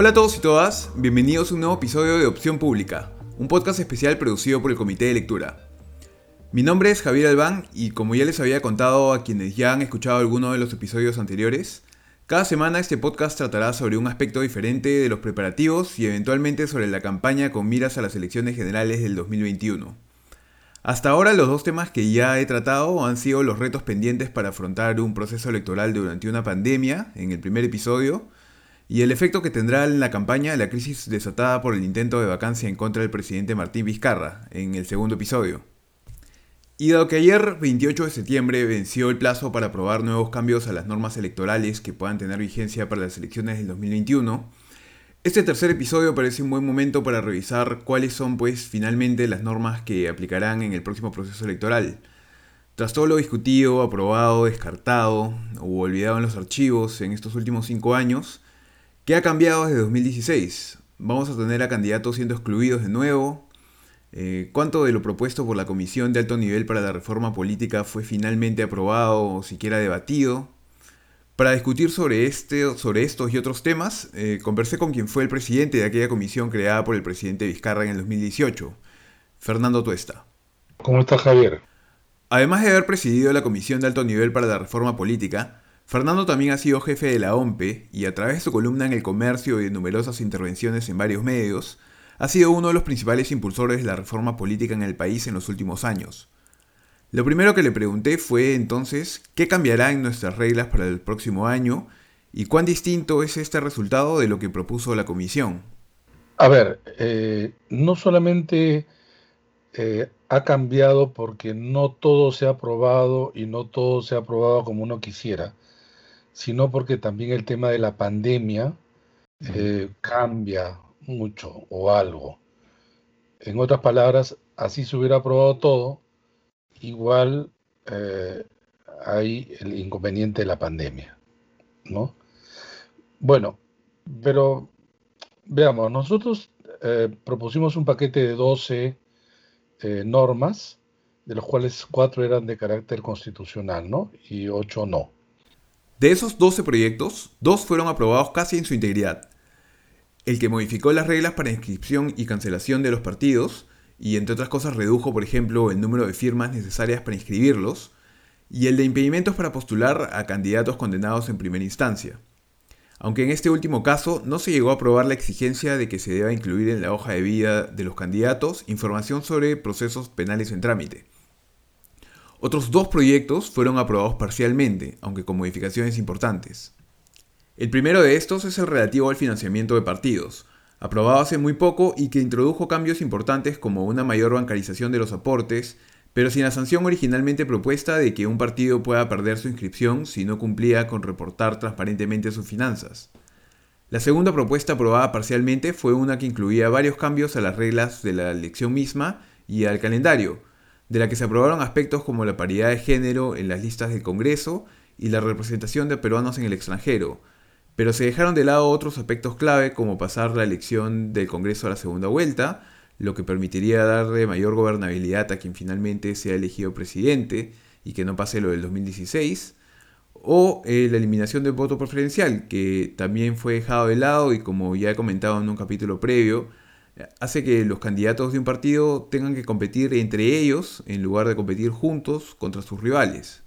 Hola a todos y todas, bienvenidos a un nuevo episodio de Opción Pública, un podcast especial producido por el Comité de Lectura. Mi nombre es Javier Albán y como ya les había contado a quienes ya han escuchado alguno de los episodios anteriores, cada semana este podcast tratará sobre un aspecto diferente de los preparativos y eventualmente sobre la campaña con miras a las elecciones generales del 2021. Hasta ahora los dos temas que ya he tratado han sido los retos pendientes para afrontar un proceso electoral durante una pandemia, en el primer episodio, y el efecto que tendrá en la campaña la crisis desatada por el intento de vacancia en contra del presidente Martín Vizcarra, en el segundo episodio. Y dado que ayer, 28 de septiembre, venció el plazo para aprobar nuevos cambios a las normas electorales que puedan tener vigencia para las elecciones del 2021, este tercer episodio parece un buen momento para revisar cuáles son pues finalmente las normas que aplicarán en el próximo proceso electoral. Tras todo lo discutido, aprobado, descartado o olvidado en los archivos en estos últimos cinco años, ¿Qué ha cambiado desde 2016? ¿Vamos a tener a candidatos siendo excluidos de nuevo? Eh, ¿Cuánto de lo propuesto por la Comisión de Alto Nivel para la Reforma Política fue finalmente aprobado o siquiera debatido? Para discutir sobre, este, sobre estos y otros temas, eh, conversé con quien fue el presidente de aquella comisión creada por el presidente Vizcarra en el 2018, Fernando Tuesta. ¿Cómo estás, Javier? Además de haber presidido la Comisión de Alto Nivel para la Reforma Política, Fernando también ha sido jefe de la OMPE y a través de su columna en El Comercio y de numerosas intervenciones en varios medios, ha sido uno de los principales impulsores de la reforma política en el país en los últimos años. Lo primero que le pregunté fue entonces qué cambiará en nuestras reglas para el próximo año y cuán distinto es este resultado de lo que propuso la comisión. A ver, eh, no solamente eh, ha cambiado porque no todo se ha aprobado y no todo se ha aprobado como uno quisiera, sino porque también el tema de la pandemia eh, cambia mucho o algo. En otras palabras, así se hubiera aprobado todo, igual eh, hay el inconveniente de la pandemia, ¿no? Bueno, pero veamos, nosotros eh, propusimos un paquete de 12 normas, de los cuales cuatro eran de carácter constitucional, ¿no? Y ocho no. De esos 12 proyectos, dos fueron aprobados casi en su integridad. El que modificó las reglas para inscripción y cancelación de los partidos, y entre otras cosas redujo, por ejemplo, el número de firmas necesarias para inscribirlos, y el de impedimentos para postular a candidatos condenados en primera instancia. Aunque en este último caso no se llegó a aprobar la exigencia de que se deba incluir en la hoja de vida de los candidatos información sobre procesos penales en trámite. Otros dos proyectos fueron aprobados parcialmente, aunque con modificaciones importantes. El primero de estos es el relativo al financiamiento de partidos, aprobado hace muy poco y que introdujo cambios importantes como una mayor bancarización de los aportes, pero sin la sanción originalmente propuesta de que un partido pueda perder su inscripción si no cumplía con reportar transparentemente sus finanzas. La segunda propuesta aprobada parcialmente fue una que incluía varios cambios a las reglas de la elección misma y al calendario, de la que se aprobaron aspectos como la paridad de género en las listas del Congreso y la representación de peruanos en el extranjero, pero se dejaron de lado otros aspectos clave como pasar la elección del Congreso a la segunda vuelta, lo que permitiría darle mayor gobernabilidad a quien finalmente sea elegido presidente y que no pase lo del 2016, o eh, la eliminación del voto preferencial, que también fue dejado de lado y como ya he comentado en un capítulo previo, hace que los candidatos de un partido tengan que competir entre ellos en lugar de competir juntos contra sus rivales.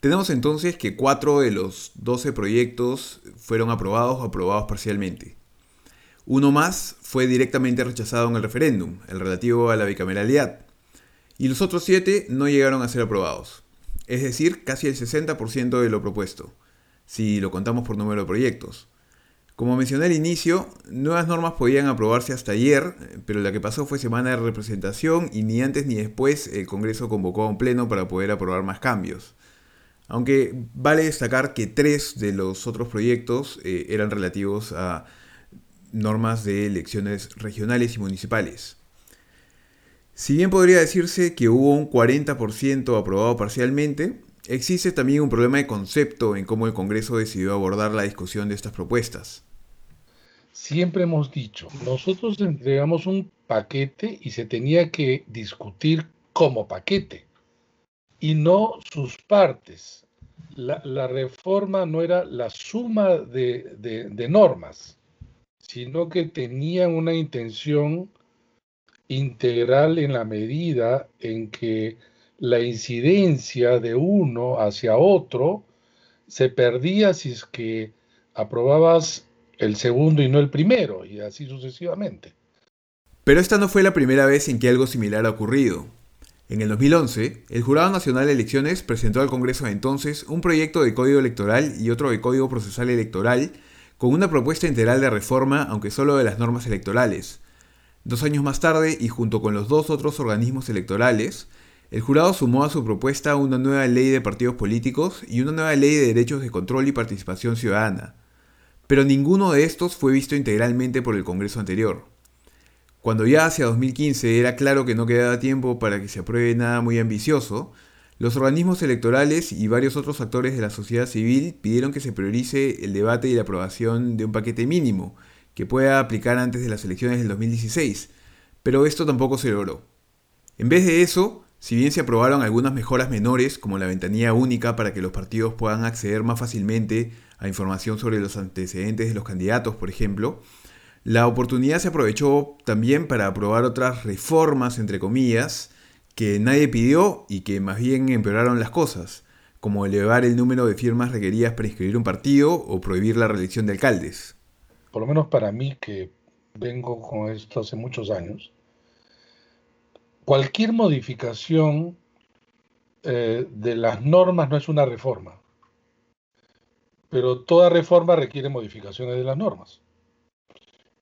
Tenemos entonces que cuatro de los 12 proyectos fueron aprobados o aprobados parcialmente. Uno más fue directamente rechazado en el referéndum, el relativo a la bicameralidad, y los otros siete no llegaron a ser aprobados, es decir, casi el 60% de lo propuesto, si lo contamos por número de proyectos. Como mencioné al inicio, nuevas normas podían aprobarse hasta ayer, pero la que pasó fue semana de representación y ni antes ni después el Congreso convocó a un pleno para poder aprobar más cambios. Aunque vale destacar que tres de los otros proyectos eh, eran relativos a normas de elecciones regionales y municipales. Si bien podría decirse que hubo un 40% aprobado parcialmente, Existe también un problema de concepto en cómo el Congreso decidió abordar la discusión de estas propuestas. Siempre hemos dicho, nosotros entregamos un paquete y se tenía que discutir como paquete y no sus partes. La, reforma no era la suma de, normas, sino que tenían una intención integral en la medida en que la incidencia de uno hacia otro se perdía si es que aprobabas el segundo y no el primero, y así sucesivamente. Pero esta no fue la primera vez en que algo similar ha ocurrido. En el 2011, el Jurado Nacional de Elecciones presentó al Congreso de entonces un proyecto de código electoral y otro de código procesal electoral con una propuesta integral de reforma, aunque solo de las normas electorales. Dos años más tarde, y junto con los dos otros organismos electorales, el jurado sumó a su propuesta una nueva ley de partidos políticos y una nueva ley de derechos de control y participación ciudadana. Pero ninguno de estos fue visto integralmente por el Congreso anterior. Cuando ya hacia 2015 era claro que no quedaba tiempo para que se apruebe nada muy ambicioso, los organismos electorales y varios otros actores de la sociedad civil pidieron que se priorice el debate y la aprobación de un paquete mínimo que pueda aplicar antes de las elecciones del 2016, pero esto tampoco se logró. En vez de eso, si bien se aprobaron algunas mejoras menores, como la ventanilla única para que los partidos puedan acceder más fácilmente a información sobre los antecedentes de los candidatos, por ejemplo, la oportunidad se aprovechó también para aprobar otras reformas, entre comillas, que nadie pidió y que más bien empeoraron las cosas, como elevar el número de firmas requeridas para inscribir un partido o prohibir la reelección de alcaldes. Por lo menos para mí, que vengo con esto hace muchos años, cualquier modificación eh, de las normas no es una reforma, pero toda reforma requiere modificaciones de las normas.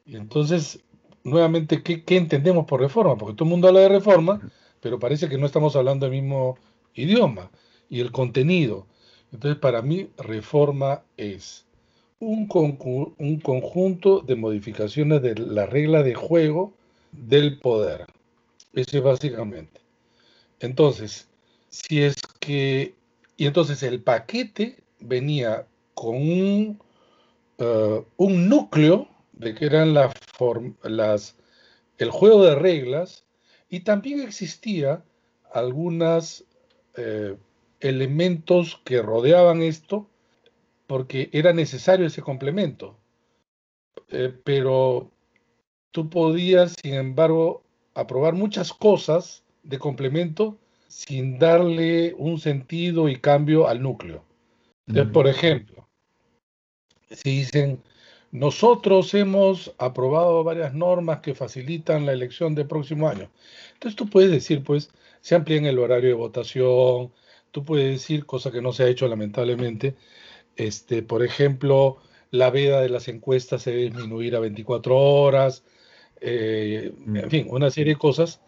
Y entonces, nuevamente, ¿qué, entendemos por reforma? Porque todo el mundo habla de reforma, pero parece que no estamos hablando del mismo idioma y el contenido. Entonces, para mí, reforma es un conjunto de modificaciones de la regla de juego del poder. Ese es básicamente. Entonces, si es que... Y entonces el paquete venía con un, eh, un núcleo de que eran las, las, el juego de reglas y también existía algunos eh, elementos que rodeaban esto porque era necesario ese complemento. Eh, pero tú podías, sin embargo, aprobar muchas cosas de complemento sin darle un sentido y cambio al núcleo. Entonces, por ejemplo, si dicen, nosotros hemos aprobado varias normas que facilitan la elección del próximo año. Entonces tú puedes decir, pues, se amplíen el horario de votación, tú puedes decir, cosa que no se ha hecho lamentablemente, este, por ejemplo, la veda de las encuestas se debe disminuir a 24 horas, eh, en fin, una serie de cosas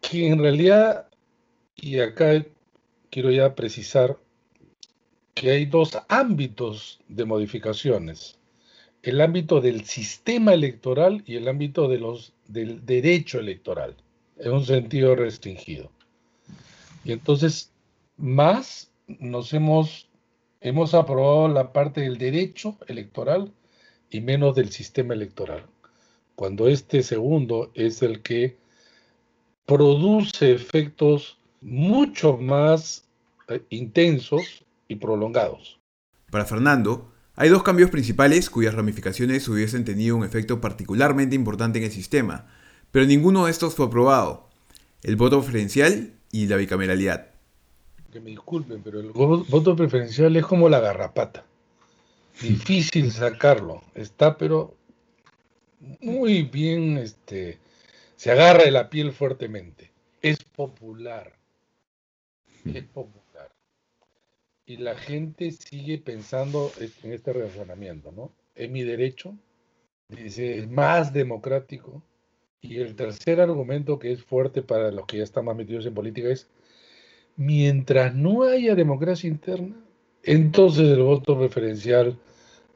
que en realidad, y acá quiero ya precisar que hay dos ámbitos de modificaciones el ámbito del sistema electoral y el ámbito de los, del derecho electoral, en un sentido restringido. Y entonces, más nos hemos, hemos aprobado la parte del derecho electoral y menos del sistema electoral, cuando este segundo es el que produce efectos mucho más eh, intensos y prolongados. Para Fernando, hay dos cambios principales cuyas ramificaciones hubiesen tenido un efecto particularmente importante en el sistema, pero ninguno de estos fue aprobado. El voto preferencial y la bicameralidad. Que me disculpen, pero el voto preferencial es como la garrapata. Difícil sacarlo. Está, pero muy bien, este, se agarra de la piel fuertemente. Es popular. Es popular y la gente sigue pensando en este razonamiento, ¿no? Es mi derecho, dice, es más democrático. Y el tercer argumento que es fuerte para los que ya están más metidos en política es, mientras no haya democracia interna, entonces el voto preferencial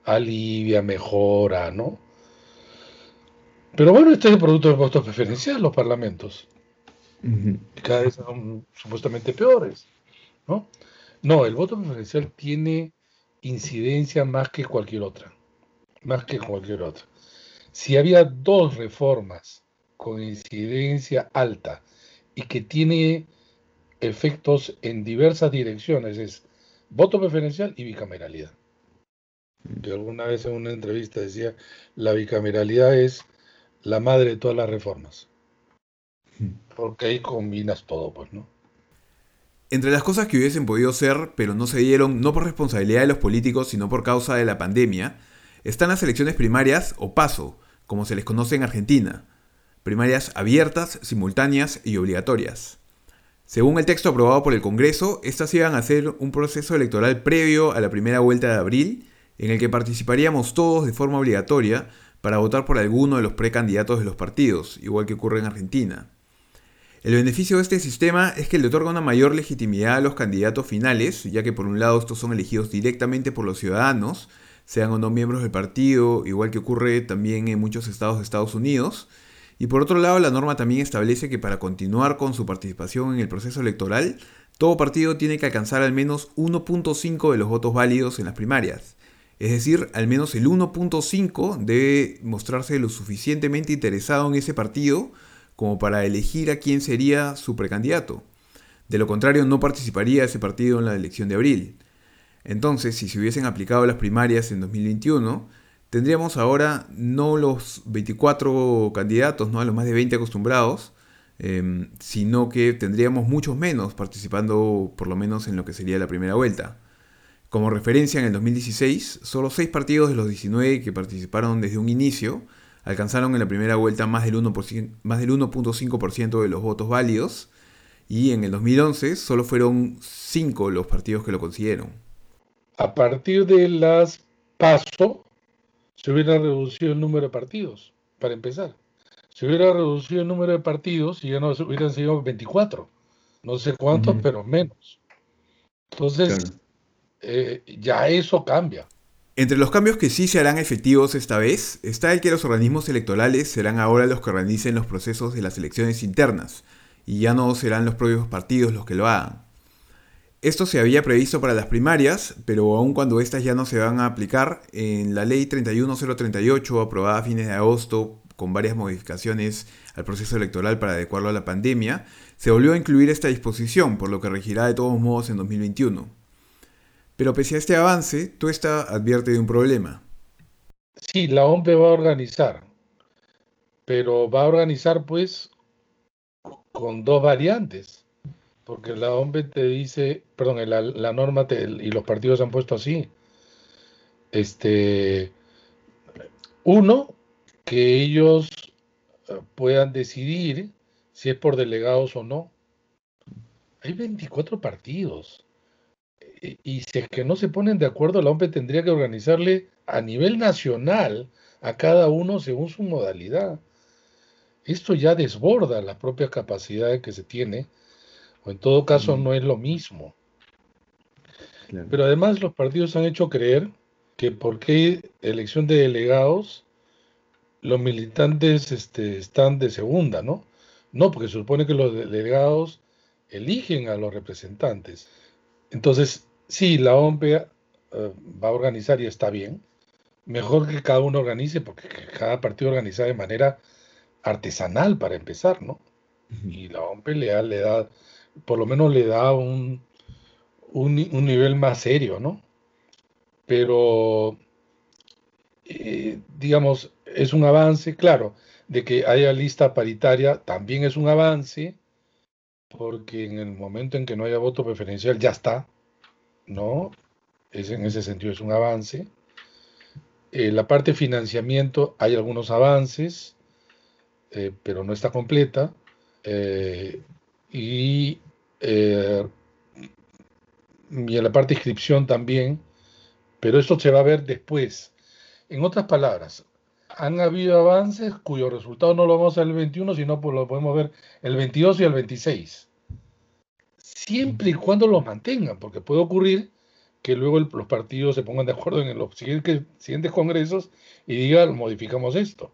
alivia, mejora, ¿no? Pero bueno, este es el producto del voto preferencial, los parlamentos. Cada vez son supuestamente peores, ¿no? No, el voto preferencial tiene incidencia más que cualquier otra. Más que cualquier otra. Si había dos reformas con incidencia alta y que tiene efectos en diversas direcciones, es voto preferencial y bicameralidad. que alguna vez en una entrevista decía, la bicameralidad es la madre de todas las reformas. Porque ahí combinas todo, pues, ¿no? Entre las cosas que hubiesen podido ser, pero no se dieron no por responsabilidad de los políticos, sino por causa de la pandemia, están las elecciones primarias o PASO, como se les conoce en Argentina. Primarias abiertas, simultáneas y obligatorias. Según el texto aprobado por el Congreso, estas iban a ser un proceso electoral previo a la primera vuelta de abril, en el que participaríamos todos de forma obligatoria para votar por alguno de los precandidatos de los partidos, igual que ocurre en Argentina. El beneficio de este sistema es que le otorga una mayor legitimidad a los candidatos finales, ya que por un lado estos son elegidos directamente por los ciudadanos, sean o no miembros del partido, igual que ocurre también en muchos estados de Estados Unidos, y por otro lado la norma también establece que para continuar con su participación en el proceso electoral, todo partido tiene que alcanzar al menos 1.5 de los votos válidos en las primarias. Es decir, al menos el 1.5 debe mostrarse lo suficientemente interesado en ese partido como para elegir a quién sería su precandidato. De lo contrario, no participaría ese partido en la elección de abril. Entonces, si se hubiesen aplicado las primarias en 2021, tendríamos ahora no los 24 candidatos, no a los más de 20 acostumbrados, em, sino que tendríamos muchos menos participando por lo menos en lo que sería la primera vuelta. Como referencia, en el 2016, solo 6 partidos de los 19 que participaron desde un inicio alcanzaron en la primera vuelta más del 1.5% de los votos válidos y en el 2011 solo fueron 5 los partidos que lo consiguieron. A partir de las PASO se hubiera reducido el número de partidos, para empezar. Se hubiera reducido el número de partidos y ya no hubieran sido 24. No sé cuántos, pero menos. Entonces, eh, ya eso cambia. Entre los cambios que sí se harán efectivos esta vez está el que los organismos electorales serán ahora los que organicen los procesos de las elecciones internas y ya no serán los propios partidos los que lo hagan. Esto se había previsto para las primarias, pero aun cuando estas ya no se van a aplicar, en la ley 31038 aprobada a fines de agosto con varias modificaciones al proceso electoral para adecuarlo a la pandemia, se volvió a incluir esta disposición, por lo que regirá de todos modos en 2021. Pero pese a este avance, Tuesta advierte de un problema. Sí, la OMP va a organizar, pero va a organizar pues con dos variantes, porque la OMP te dice, perdón, la, norma y los partidos han puesto así, este, uno, que ellos eh, puedan decidir si es por delegados o no. Hay 24 partidos y si es que no se ponen de acuerdo, la OMP tendría que organizarle a nivel nacional a cada uno según su modalidad. Esto ya desborda la propia capacidad que se tiene, o en todo caso no es lo mismo. Pero además los partidos han hecho creer que porque elección de delegados, los militantes este, están de segunda, ¿no? No, porque se supone que los delegados eligen a los representantes. Entonces, Sí, la OMP eh, va a organizar y está bien. Mejor que cada uno organice, porque cada partido organiza de manera artesanal para empezar, ¿no? Y la OMP le da, le da por lo menos le da un, un, nivel más serio, ¿no? Pero, eh, digamos, es un avance, claro, de que haya lista paritaria también es un avance, porque en el momento en que no haya voto preferencial ya está, ¿no? Es, en ese sentido es un avance. Eh, la parte de financiamiento hay algunos avances, eh, pero no está completa. Eh, y, y, en la parte de inscripción también, pero esto se va a ver después. En otras palabras, han habido avances cuyos resultados no lo vamos a ver el 21, sino pues lo podemos ver el 22 y el 26 siempre y cuando los mantengan, porque puede ocurrir que luego los partidos se pongan de acuerdo en los siguientes, siguientes congresos y digan, modificamos esto.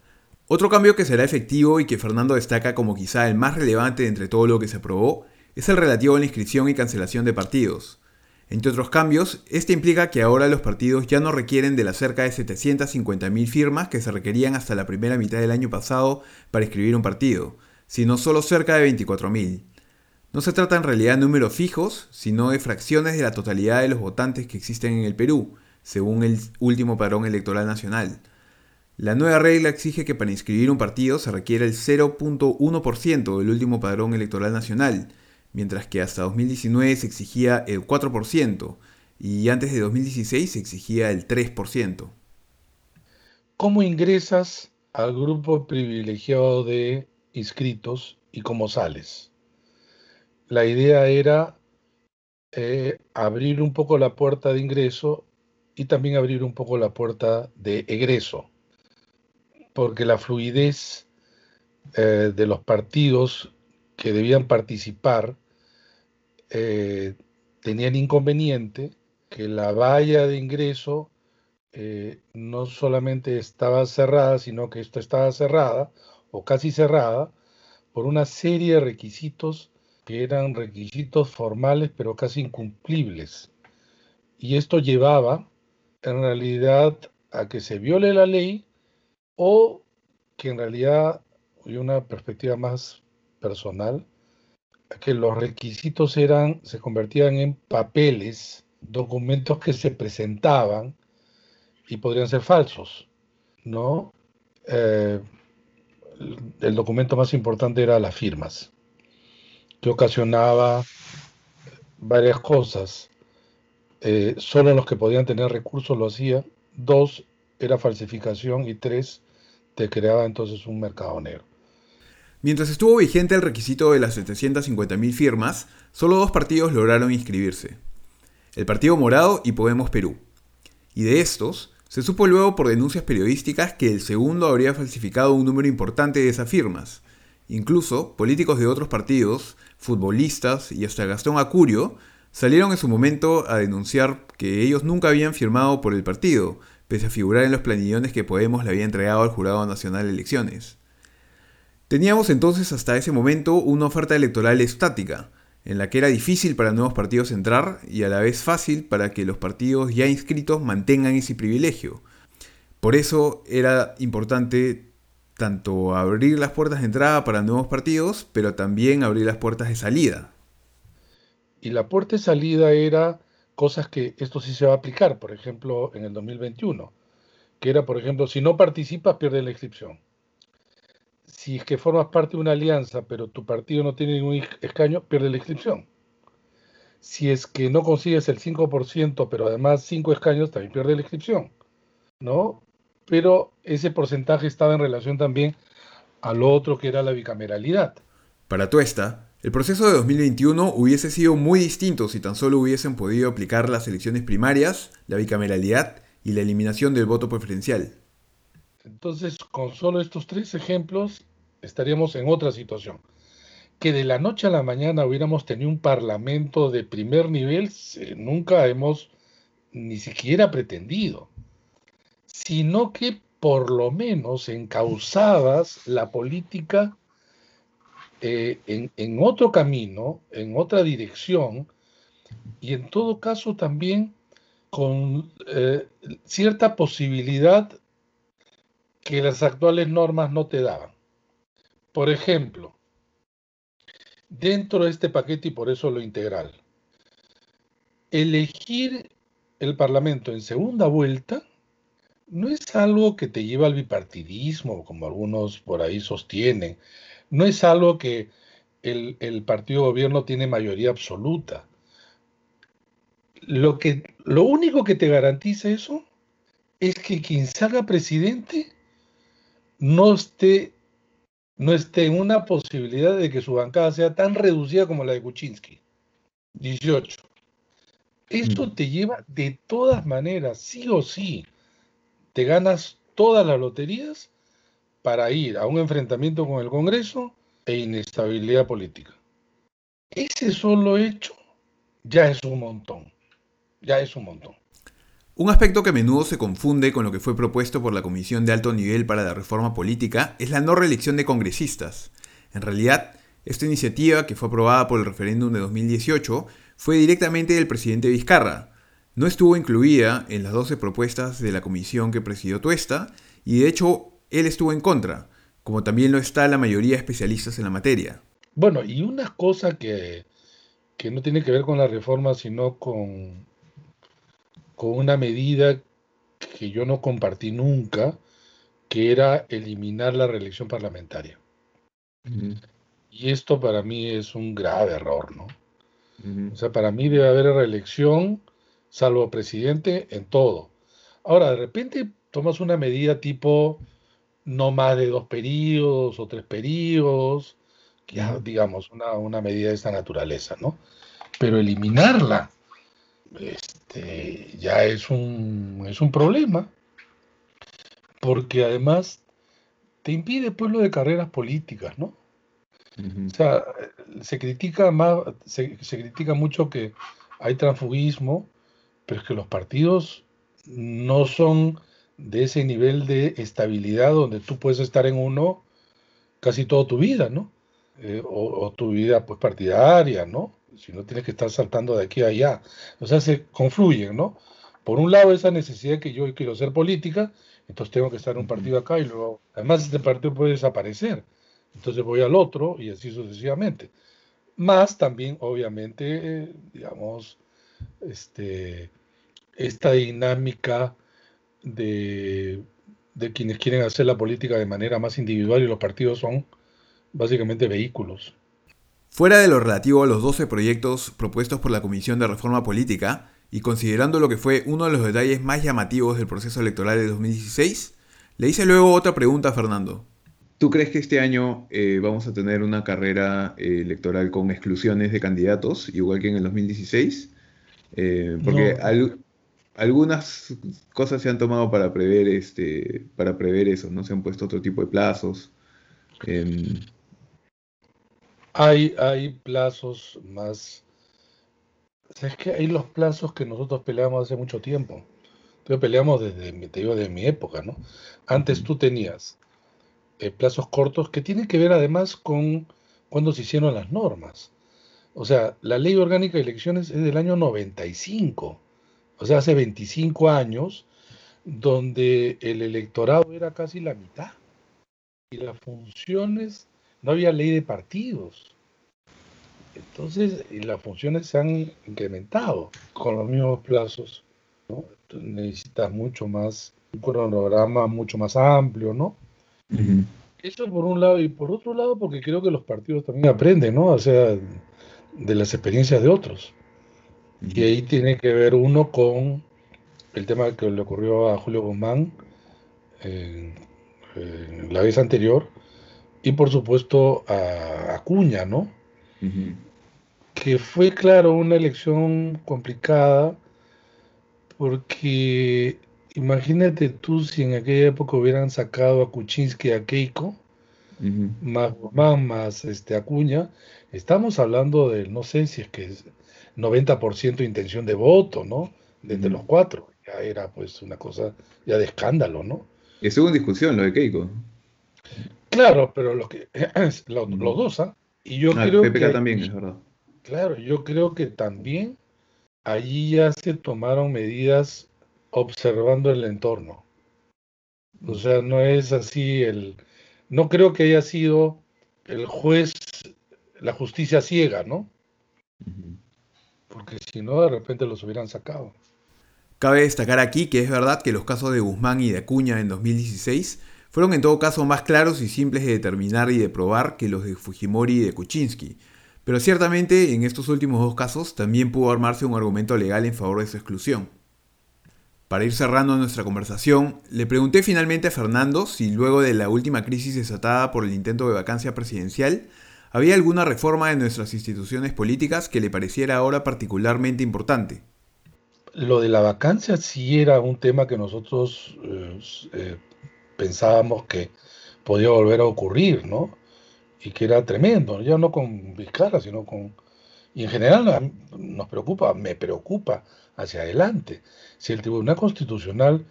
Otro cambio que será efectivo y que Fernando destaca como quizá el más relevante entre todo lo que se aprobó es el relativo a la inscripción y cancelación de partidos. Entre otros cambios, este implica que ahora los partidos ya no requieren de las cerca de 750.000 firmas que se requerían hasta la primera mitad del año pasado para inscribir un partido, sino solo cerca de 24.000. No se trata en realidad de números fijos, sino de fracciones de la totalidad de los votantes que existen en el Perú, según el último padrón electoral nacional. La nueva regla exige que para inscribir un partido se requiera el 0.1% del último padrón electoral nacional, mientras que hasta 2019 se exigía el 4% y antes de 2016 se exigía el 3%. ¿Cómo ingresas al grupo privilegiado de inscritos y cómo sales? La idea era eh, abrir un poco la puerta de ingreso y también abrir un poco la puerta de egreso, porque la fluidez eh, de los partidos que debían participar eh, tenían inconveniente que la valla de ingreso eh, no solamente estaba cerrada, sino que esto estaba cerrada o casi cerrada por una serie de requisitos que eran requisitos formales pero casi incumplibles. Y esto llevaba en realidad a que se viole la ley o que en realidad, y una perspectiva más personal, que los requisitos eran, se convertían en papeles, documentos que se presentaban y podrían ser falsos, ¿no? Eh, el documento más importante era las firmas, que ocasionaba varias cosas. Eh, solo los que podían tener recursos lo hacían. Dos, era falsificación. Y tres, te creaba entonces un mercado negro. Mientras estuvo vigente el requisito de las 750.000 firmas, solo dos partidos lograron inscribirse. El Partido Morado y Podemos Perú. Y de estos, se supo luego por denuncias periodísticas que el segundo habría falsificado un número importante de esas firmas. Incluso, políticos de otros partidos, futbolistas y hasta Gastón Acurio salieron en su momento a denunciar que ellos nunca habían firmado por el partido, pese a figurar en los planillones que Podemos le había entregado al Jurado Nacional de Elecciones. Teníamos entonces hasta ese momento una oferta electoral estática, en la que era difícil para nuevos partidos entrar y a la vez fácil para que los partidos ya inscritos mantengan ese privilegio. Por eso era importante tanto abrir las puertas de entrada para nuevos partidos, pero también abrir las puertas de salida. Y la puerta de salida era cosas que esto sí se va a aplicar, por ejemplo, en el 2021, que era, por ejemplo, si no participas, pierdes la inscripción si es que formas parte de una alianza, pero tu partido no tiene ningún escaño, pierde la inscripción. Si es que no consigues el 5%, pero además 5 escaños, también pierde la inscripción. ¿No? Pero ese porcentaje estaba en relación también a lo otro que era la bicameralidad. Para Tuesta, el proceso de 2021 hubiese sido muy distinto si tan solo hubiesen podido aplicar las elecciones primarias, la bicameralidad y la eliminación del voto preferencial. Entonces, con solo estos tres ejemplos, estaríamos en otra situación. Que de la noche a la mañana hubiéramos tenido un parlamento de primer nivel, nunca hemos ni siquiera pretendido, sino que por lo menos encauzadas la política eh, en, otro camino, en otra dirección, y en todo caso también con eh, cierta posibilidad que las actuales normas no te daban. Por ejemplo, dentro de este paquete, y por eso lo integral, elegir el Parlamento en segunda vuelta no es algo que te lleva al bipartidismo, como algunos por ahí sostienen. No es algo que el, el partido gobierno tiene mayoría absoluta. Lo, que, lo único que te garantiza eso es que quien salga presidente no esté no esté en una posibilidad de que su bancada sea tan reducida como la de Kuczynski. 18. Esto mm. te lleva de todas maneras, sí o sí, te ganas todas las loterías para ir a un enfrentamiento con el Congreso e inestabilidad política. Ese solo hecho ya es un montón, ya es un montón. Un aspecto que a menudo se confunde con lo que fue propuesto por la Comisión de Alto Nivel para la Reforma Política es la no reelección de congresistas. En realidad, esta iniciativa, que fue aprobada por el referéndum de 2018, fue directamente del presidente Vizcarra. No estuvo incluida en las 12 propuestas de la comisión que presidió Tuesta, y de hecho él estuvo en contra, como también lo está la mayoría de especialistas en la materia. Bueno, y una cosa que, que no tiene que ver con la reforma, sino con con una medida que yo no compartí nunca, que era eliminar la reelección parlamentaria. Y esto para mí es un grave error, ¿no? O sea, para mí debe haber reelección, salvo presidente, en todo. Ahora, de repente tomas una medida tipo no más de dos periodos o tres periodos, ya digamos, una, una medida de esta naturaleza, ¿no? Pero eliminarla, este, ya es un, es un problema, porque además te impide pues lo de carreras políticas, ¿no? O sea, se critica más, se, critica mucho que hay transfugismo, pero es que los partidos no son de ese nivel de estabilidad donde tú puedes estar en uno casi toda tu vida, ¿no? Eh, o, tu vida pues partidaria, ¿no? Si no tienes que estar saltando de aquí a allá. O sea, se confluyen, ¿no? Por un lado, esa necesidad que yo quiero ser política, entonces tengo que estar en un partido acá y luego, además este partido puede desaparecer entonces voy al otro y así sucesivamente. Más también, obviamente, digamos, este, esta dinámica de, de quienes quieren hacer la política de manera más individual y los partidos son básicamente vehículos. Fuera de lo relativo a los 12 proyectos propuestos por la Comisión de Reforma Política, y considerando lo que fue uno de los detalles más llamativos del proceso electoral de 2016, le hice luego otra pregunta a Fernando. ¿Tú crees que este año eh, vamos a tener una carrera eh, electoral con exclusiones de candidatos, igual que en el 2016? Eh, porque algunas cosas se han tomado para prever, este, para prever eso, ¿no? Se han puesto otro tipo de plazos. Em, hay, hay plazos más... es que hay los plazos que nosotros peleamos hace mucho tiempo. Entonces peleamos desde, te digo, mi época, ¿no? Antes tú tenías eh, plazos cortos que tienen que ver además con cuando se hicieron las normas. O sea, la ley orgánica de elecciones es del año 95, o sea, hace 25 años, donde el electorado era casi la mitad. Y las funciones, no había ley de partidos. Entonces, las funciones se han incrementado con los mismos plazos. ¿no? necesitas mucho más, un cronograma mucho más amplio, ¿no? Eso por un lado, y por otro lado, porque creo que los partidos también aprenden, ¿no? O sea, de las experiencias de otros. Y ahí tiene que ver uno con el tema que le ocurrió a Julio Guzmán la vez anterior, y por supuesto a Acuña, ¿no? Que fue, claro, una elección complicada, porque Imagínate tú si en aquella época hubieran sacado a Kuczynski a Keiko, más más este, Acuña, estamos hablando del, no sé si es que 90% de intención de voto, ¿no? Desde los cuatro. Ya era pues una cosa ya de escándalo, ¿no? Y en discusión lo de Keiko. Claro, pero lo que, los, dos, ¿ah? Y yo ah, creo que. también, es verdad. Claro, yo creo que también allí ya se tomaron medidas observando el entorno. O sea, no es así el... No creo que haya sido el juez, la justicia ciega, ¿no? Porque si no, de repente los hubieran sacado. Cabe destacar aquí que es verdad que los casos de Guzmán y de Acuña en 2016 fueron en todo caso más claros y simples de determinar y de probar que los de Fujimori y de Kuczynski. Pero ciertamente en estos últimos dos casos también pudo armarse un argumento legal en favor de su exclusión. Para ir cerrando nuestra conversación, le pregunté finalmente a Fernando si luego de la última crisis desatada por el intento de vacancia presidencial, había alguna reforma en nuestras instituciones políticas que le pareciera ahora particularmente importante. Lo de la vacancia sí era un tema que nosotros eh, eh, pensábamos que podía volver a ocurrir, ¿no? Y que era tremendo, ya no con Vizcarra, sino con... Y en general nos preocupa, me preocupa hacia adelante. Si el Tribunal Constitucional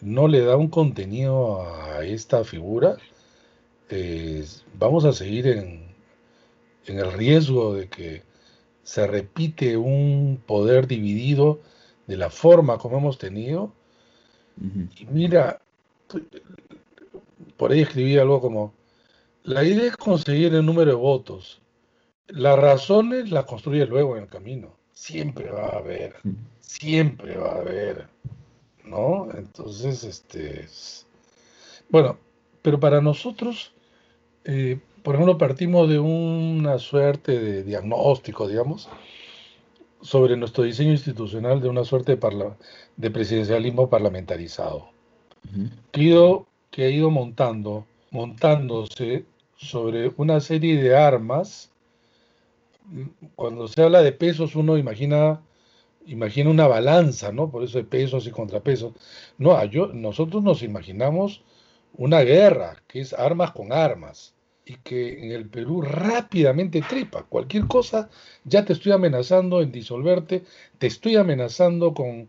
no le da un contenido a esta figura, eh, vamos a seguir en, el riesgo de que se repite un poder dividido de la forma como hemos tenido. Y mira, por ahí escribí algo como, la idea es conseguir el número de votos. Las razones las construye luego en el camino siempre va a haber, siempre va a haber, ¿no? Entonces, este, bueno, pero para nosotros, eh, por ejemplo, partimos de una suerte de diagnóstico, digamos, sobre nuestro diseño institucional de una suerte de, de presidencialismo parlamentarizado, que, ha ido, que ha ido montando, montándose sobre una serie de armas. Cuando se habla de pesos, uno imagina, imagina una balanza, ¿no? Por eso de pesos y contrapesos. No, yo, nosotros nos imaginamos una guerra, que es armas con armas y que en el Perú rápidamente trepa. Cualquier cosa, ya te estoy amenazando en disolverte, te estoy amenazando con,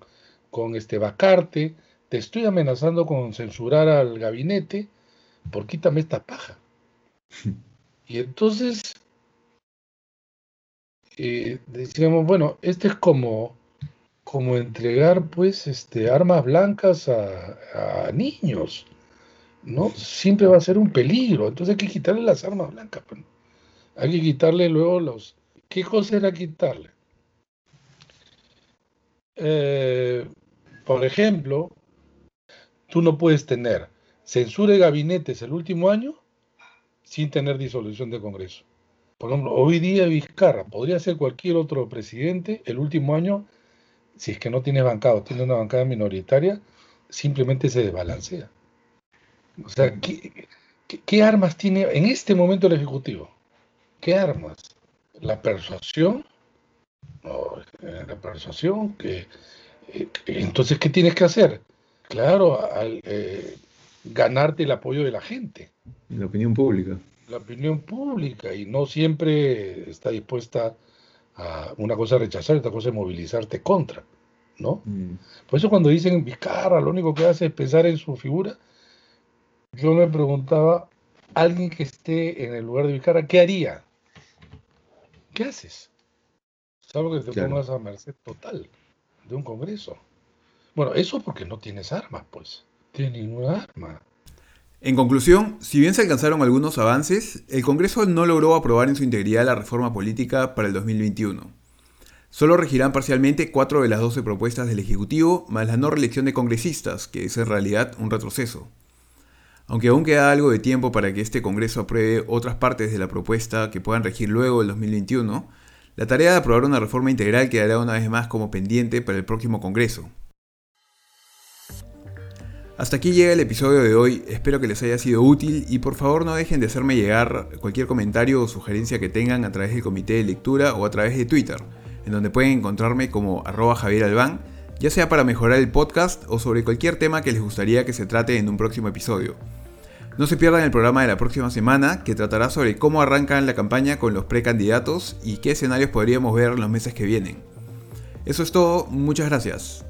con este, vacarte, te estoy amenazando con censurar al gabinete, por quítame esta paja. Y entonces eh, decíamos, bueno, este es como, como entregar pues este, armas blancas a, a niños. ¿No? Siempre va a ser un peligro. Entonces hay que quitarle las armas blancas. Pues. Hay que quitarle luego los... ¿Qué cosa era quitarle? Eh, por ejemplo, tú no puedes tener censura de gabinetes el último año sin tener disolución de Congreso. Por ejemplo, hoy día Vizcarra podría ser cualquier otro presidente el último año, si es que no tiene bancada tiene una bancada minoritaria, simplemente se desbalancea. O sea, ¿qué, armas tiene en este momento el Ejecutivo? ¿Qué armas? La persuasión. Eh, la persuasión que... Eh, entonces, ¿qué tienes que hacer? Claro, al, eh, ganarte el apoyo de la gente. La opinión pública. La opinión pública y no siempre está dispuesta a una cosa rechazar y otra cosa movilizarte contra, ¿no? Mm. Por eso cuando dicen Vizcarra lo único que hace es pensar en su figura, yo me preguntaba, alguien que esté en el lugar de Vizcarra, ¿qué haría? ¿Qué haces? Salvo que te pongas a merced total de un Congreso. Bueno, eso porque no tienes armas, pues. Tienes ninguna arma. En conclusión, si bien se alcanzaron algunos avances, el Congreso no logró aprobar en su integridad la reforma política para el 2021. Solo regirán parcialmente cuatro de las 12 propuestas del Ejecutivo, más la no reelección de congresistas, que es en realidad un retroceso. Aunque aún queda algo de tiempo para que este Congreso apruebe otras partes de la propuesta que puedan regir luego del 2021, la tarea de aprobar una reforma integral quedará una vez más como pendiente para el próximo Congreso. Hasta aquí llega el episodio de hoy, espero que les haya sido útil y por favor no dejen de hacerme llegar cualquier comentario o sugerencia que tengan a través del comité de lectura o a través de Twitter, en donde pueden encontrarme como arroba Javier ya sea para mejorar el podcast o sobre cualquier tema que les gustaría que se trate en un próximo episodio. No se pierdan el programa de la próxima semana que tratará sobre cómo arrancan la campaña con los precandidatos y qué escenarios podríamos ver en los meses que vienen. Eso es todo, muchas gracias.